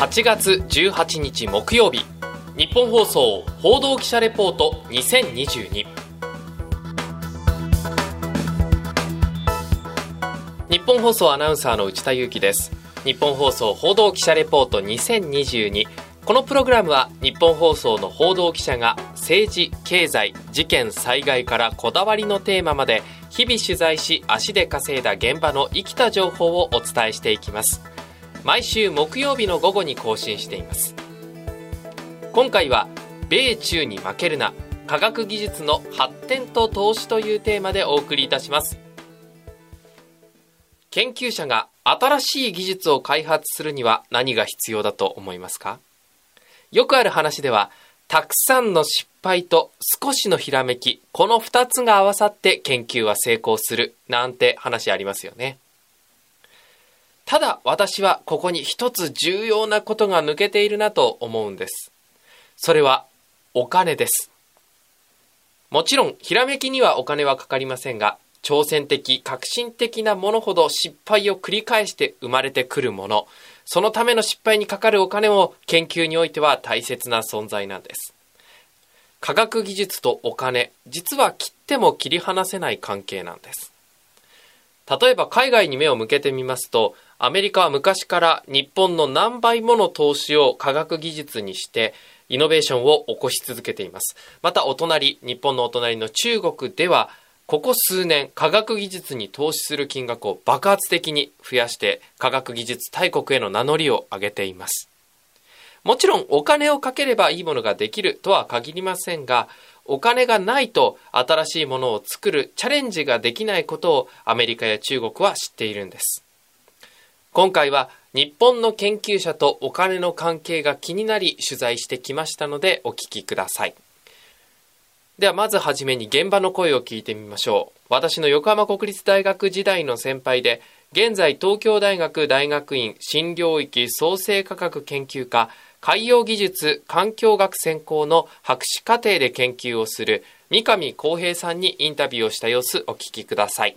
8月18日木曜日。日本放送報道記者レポート2022日本放送アナウンサーの内田裕樹です。日本放送報道記者レポート2022このプログラムは日本放送の報道記者が政治経済事件災害からこだわりのテーマまで日々取材し足で稼いだ現場の生きた情報をお伝えしていきます。毎週木曜日の午後に更新しています。今回は米中に負けるな科学技術の発展と投資というテーマでお送りいたします。研究者が新しい技術を開発するには何が必要だと思いますか？よくある話ではたくさんの失敗と少しのひらめきこの2つが合わさって研究は成功するなんて話ありますよね。ただ私はここに一つ重要なことが抜けているなと思うんですそれはお金です。もちろん、ひらめきにはお金はかかりませんが、挑戦的、革新的なものほど失敗を繰り返して生まれてくるもの、そのための失敗にかかるお金も研究においては大切な存在なんです。科学技術とお金、実は切っても切り離せない関係なんです。例えば海外に目を向けてみますと、アメリカは昔から日本の何倍もの投資を科学技術にしてイノベーションを起こし続けています。またお隣、日本のお隣の中国では、ここ数年、科学技術に投資する金額を爆発的に増やして、科学技術大国への名乗りを上げています。もちろん、お金をかければいいものができるとは限りませんが、お金がないと新しいものを作るチャレンジができないことをアメリカや中国は知っているんです。今回は日本の研究者とお金の関係が気になり取材してきましたのでお聞きください。ではまずはじめに現場の声を聞いてみましょう。私の横浜国立大学時代の先輩で、現在東京大学大学院新領域創生科学研究科海洋技術環境学専攻の博士課程で研究をする三上康平さんにインタビューをした様子お聞きください。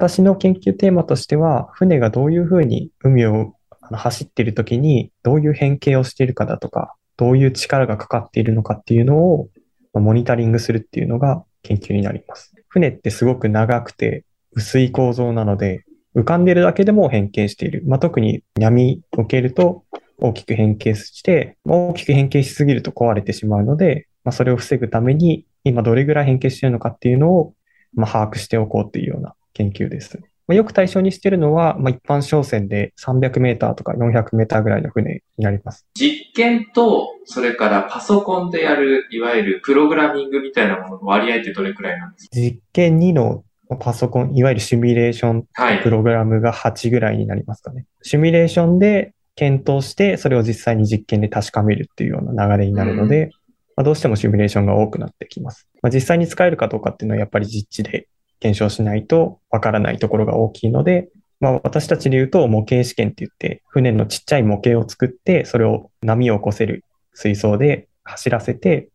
私の研究テーマとしては、船がどういうふうに海を走っているときにどういう変形をしているかだとか、どういう力がかかっているのかっていうのをモニタリングするっていうのが研究になります。船ってすごく長くて薄い構造なので、浮かんでるだけでも変形している。まあ、特に闇を受けると大きく変形して、大きく変形しすぎると壊れてしまうので、まあ、それを防ぐために今どれぐらい変形しているのかっていうのを、まあ、把握しておこうっていうような研究です。まあ、よく対象にしているのは、まあ、一般商船で300メーターとか400メーターぐらいの船になります。実験と、それからパソコンでやる、いわゆるプログラミングみたいなものの割合ってどれくらいなんですか？実験2のパソコン、いわゆるシミュレーションプログラムが8ぐらいになりますかね。はい、シミュレーションで検討して、それを実際に実験で確かめるっていうような流れになるので、うん、まあ、どうしてもシミュレーションが多くなってきます。まあ、実際に使えるかどうかっていうのはやっぱり実地で検証しないとわからないところが大きいので、まあ、私たちで言うと模型試験って言って、船のちっちゃい模型を作って、それを波を起こせる水槽で走らせて、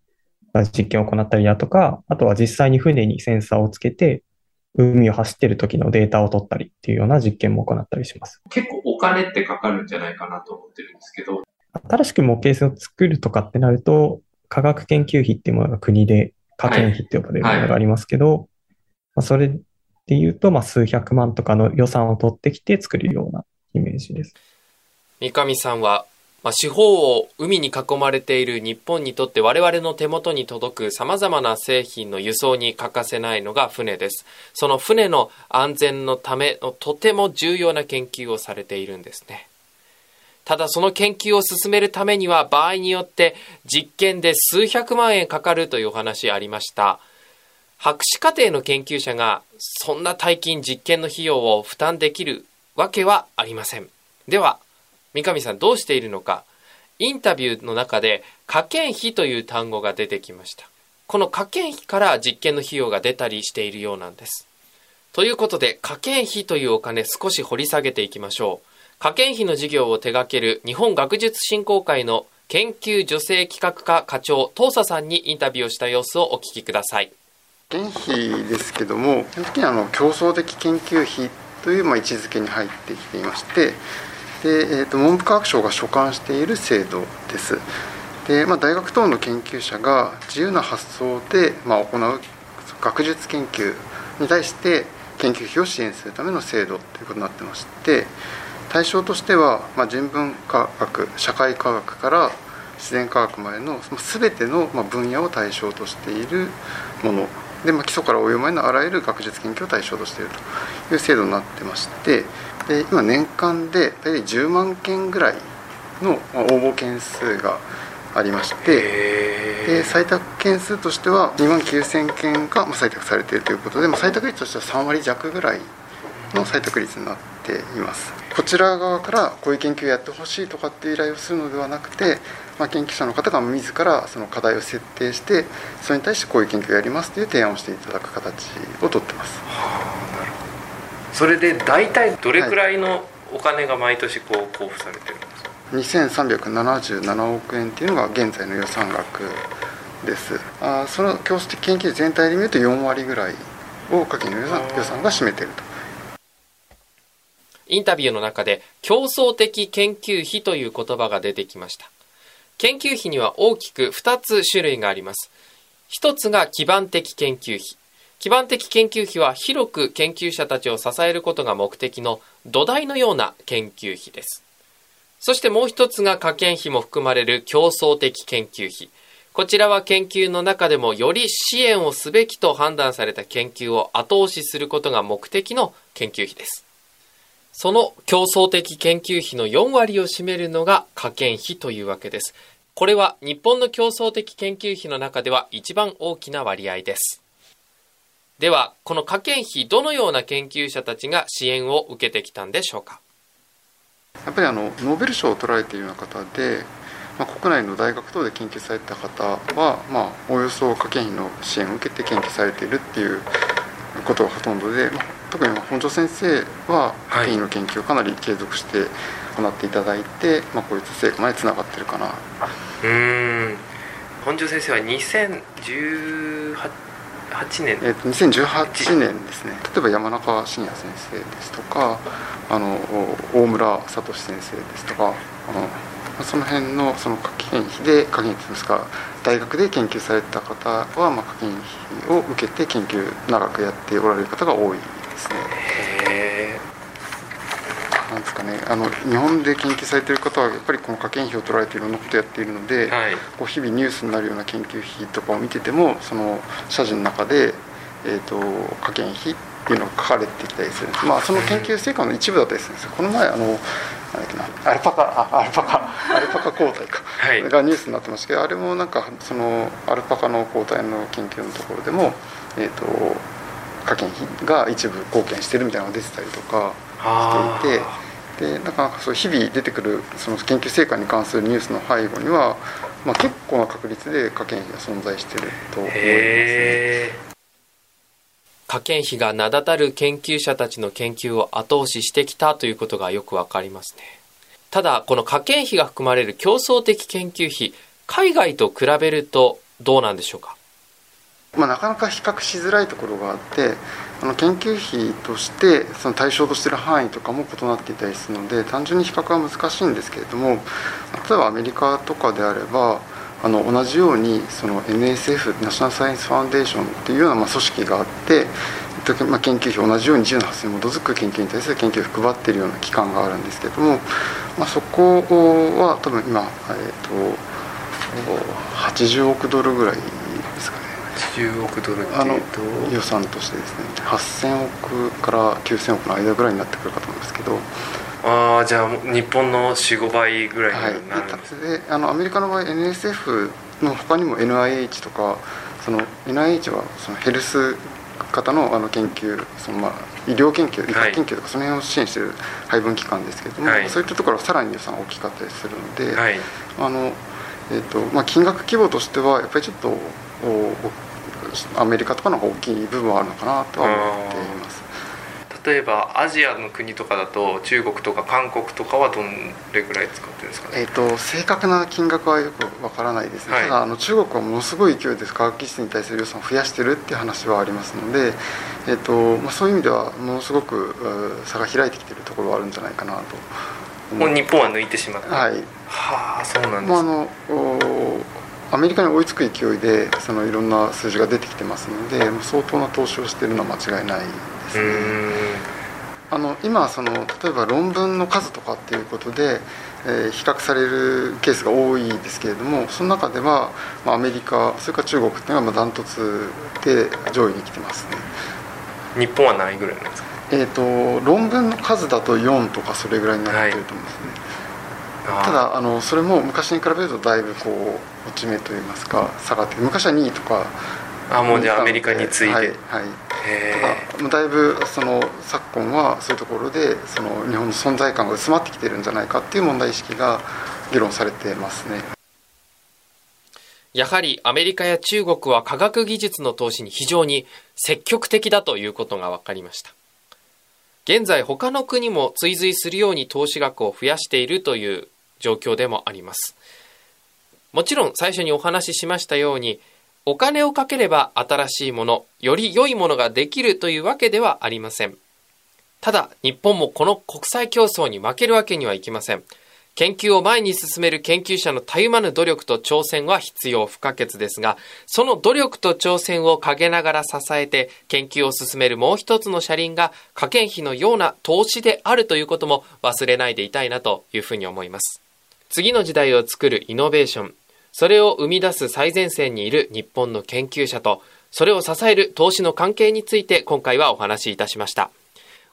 実験を行ったりだとか、あとは実際に船にセンサーをつけて、海を走ってる時のデータを取ったりっていうような実験も行ったりします。結構お金ってかかるんじゃないかなと思ってるんですけど。新しく模型を作るとかってなると、科学研究費っていうものが国で科研費って呼ばれるものがありますけど、はいはいまあ、それで言うと、まあ、数百万とかの予算を取ってきて作るようなイメージです。三上さんは、まあ、四方を海に囲まれている日本にとって我々の手元に届く様々な製品の輸送に欠かせないのが船です。その船の安全のためのとても重要な研究をされているんですね。ただその研究を進めるためには場合によって実験で数百万円かかるというお話ありました。博士課程の研究者がそんな大金実験の費用を負担できるわけはありません。では、三上さんどうしているのか。インタビューの中で科研費という単語が出てきました。この科研費から実験の費用が出たりしているようなんです。ということで、科研費というお金少し掘り下げていきましょう。科研費の事業を手掛ける日本学術振興会の研究助成企画課課長、東佐さんにインタビューをした様子をお聞きください。研費ですけども基本的にあの競争的研究費というま位置づけに入ってきていましてで、えーと、文部科学省が所管している制度です。で、まあ、大学等の研究者が自由な発想で、ま、行う学術研究に対して研究費を支援するための制度ということになってまして対象としては、ま、人文科学社会科学から自然科学までの全ての分野を対象としているもので、まあ、基礎から応用までのあらゆる学術研究を対象としているという制度になってましてで今年間で大体10万件ぐらいの応募件数がありましてで採択件数としては2万9000件が採択されているということで、まあ、採択率としては3割弱ぐらいの採択率になっています。こちら側からこういう研究をやってほしいとかっていう依頼をするのではなくて、まあ、研究者の方が自らその課題を設定してそれに対してこういう研究をやりますという提案をしていただく形をとってます、それで大体どれくらいのお金が毎年こう交付されてるんですか、2377億円っていうのが現在の予算額です。あその教室的研究全体で見ると4割ぐらいを家計の予算予算が占めているとインタビューの中で競争的研究費という言葉が出てきました研究費には大きく2つ種類があります1つが基盤的研究費基盤的研究費は広く研究者たちを支えることが目的の土台のような研究費ですそしてもう一つが科研費も含まれる競争的研究費。こちらは研究の中でもより支援をすべきと判断された研究を後押しすることが目的の研究費です。その競争的研究費の4割を占めるのが科研費というわけです。これは日本の競争的研究費の中では一番大きな割合です。では、この科研費、どのような研究者たちが支援を受けてきたんでしょうか？やっぱりあのノーベル賞を取られているような方で、まあ、国内の大学等で研究された方は、まあ、およそ科研費の支援を受けて研究されているっていうことがほとんどで、まあ、特に本庄先生は科研費の研究をかなり継続して行っていただいて、はい、まあ、こういった成果までつながってるかな。うん。本庄先生は2018 8年、えー、と2018年ですね。例えば山中伸也先生ですとかあの大村聡先生ですとかあのその辺のその科研費で科研費ですか大学で研究された方は、まあ、科研費を受けて研究長くやっておられる方が多いですね。なんですかね。あの日本で研究されている方はやっぱりこの科研費を取られていろんなことをやっているので、はい、こう日々ニュースになるような研究費とかを見ててもその謝辞の中で、えーと、科研費っていうのが書かれてきたりするまあその研究成果の一部だったりするんですよ。この前あのなんだっけな。アルパカ。あアルパカ。アルパカ抗体か、はい、がニュースになってましたけどあれもなんかそのアルパカの抗体の研究のところでもえっ、ー、と科研費が一部貢献してるみたいなのが出てたりとかしていて。でなかなかそう日々出てくるその研究成果に関するニュースの背後には、まあ、結構な確率で科研費が存在していると思いますね。科研費が名だたる研究者たちの研究を後押ししてきたということがよくわかりますね。ただ、この科研費が含まれる競争的研究費、海外と比べるとどうなんでしょうか？まあ、なかなか比較しづらいところがあってあの研究費としてその対象としている範囲とかも異なっていたりするので単純に比較は難しいんですけれども例えばアメリカとかであればあの同じようにその NSF ナショナルサイエンスファウンデーションっていうようなまあ組織があって、まあ、研究費同じように自由な発想に基づく研究に対する研究費を配っているような機関があるんですけれども、まあ、そこは多分今、えーと、80億ドルぐらい10億ドルあの予算としてですね8000億から9000億の間ぐらいになってくるかと思うんですけど。ああじゃあ日本の45倍ぐらいになる。んです、はい、であのアメリカの場合 NSF の他にも NIH とかその NIH はそのヘルス方のあの研究そのまあ医療研究医学研究とかその辺を支援している配分機関ですけれども、はい、そういったところはさらに予算大きかったりするので、はい、あのえーとまあ、金額規模としてはやっぱりちょっとアメリカとかの方が大きい部分はあるのかなとは思っています。例えばアジアの国とかだと中国とか韓国とかはどれぐらい使ってるんですかね、えーと、正確な金額はよくわからないですね、はい、ただあの中国はものすごい勢いで科学技術に対する予算を増やしてるっていう話はありますので、えーとまあ、そういう意味ではものすごく差が開いてきてるところはあるんじゃないかなともう日本は抜いてしまったはい。はあそうなんです、まあ、あのアメリカに追いつく勢いでそのいろんな数字が出てきてますので相当な投資をしているのは間違いないですね。あの今その例えば論文の数とかっていうことで、えー、比較されるケースが多いですけれどもその中では、まあ、アメリカそれから中国っていうのがまあダントツで上位に来てますね。日本は何位ぐらいなんですか？えっ、ー、と論文の数だと4とかそれぐらいになってると思うんですね、はい、ただあのそれも昔に比べるとだいぶこう落ち目といいますか下がって昔は2位とかあもうじゃあアメリカに次いで、はい、はい、ただだいぶその昨今はそういうところでその日本の存在感が薄まってきてるんじゃないかっていう問題意識が議論されてますね。やはりアメリカや中国は科学技術の投資に非常に積極的だということが分かりました。現在他の国も追随するように投資額を増やしているという状況でもありますもちろん最初にお話ししましたようにお金をかければ新しいもの、より良いものができるというわけではありません。ただ、日本もこの国際競争に負けるわけにはいきません。研究を前に進める研究者のたゆまぬ努力と挑戦は必要不可欠ですが、その努力と挑戦を陰ながら支えて研究を進めるもう一つの車輪が科研費のような投資であるということも忘れないでいたいなというふうに思います。次の時代を作るイノベーション、それを生み出す最前線にいる日本の研究者と、それを支える投資の関係について今回はお話しいたしました。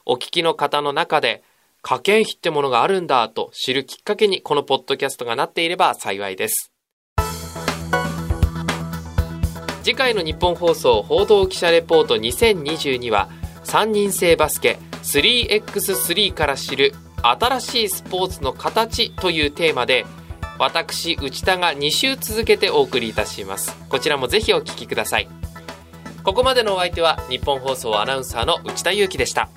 お聞きの方の中で、科研費ってものがあるんだと知るきっかけにこのポッドキャストがなっていれば幸いです。次回の日本放送報道記者レポート2022は3人制バスケ 3x3 から知る新しいスポーツの形というテーマで私内田が2週続けてお送りいたします。こちらもぜひお聞きください。ここまでのお相手は日本放送アナウンサーの内田裕樹でした。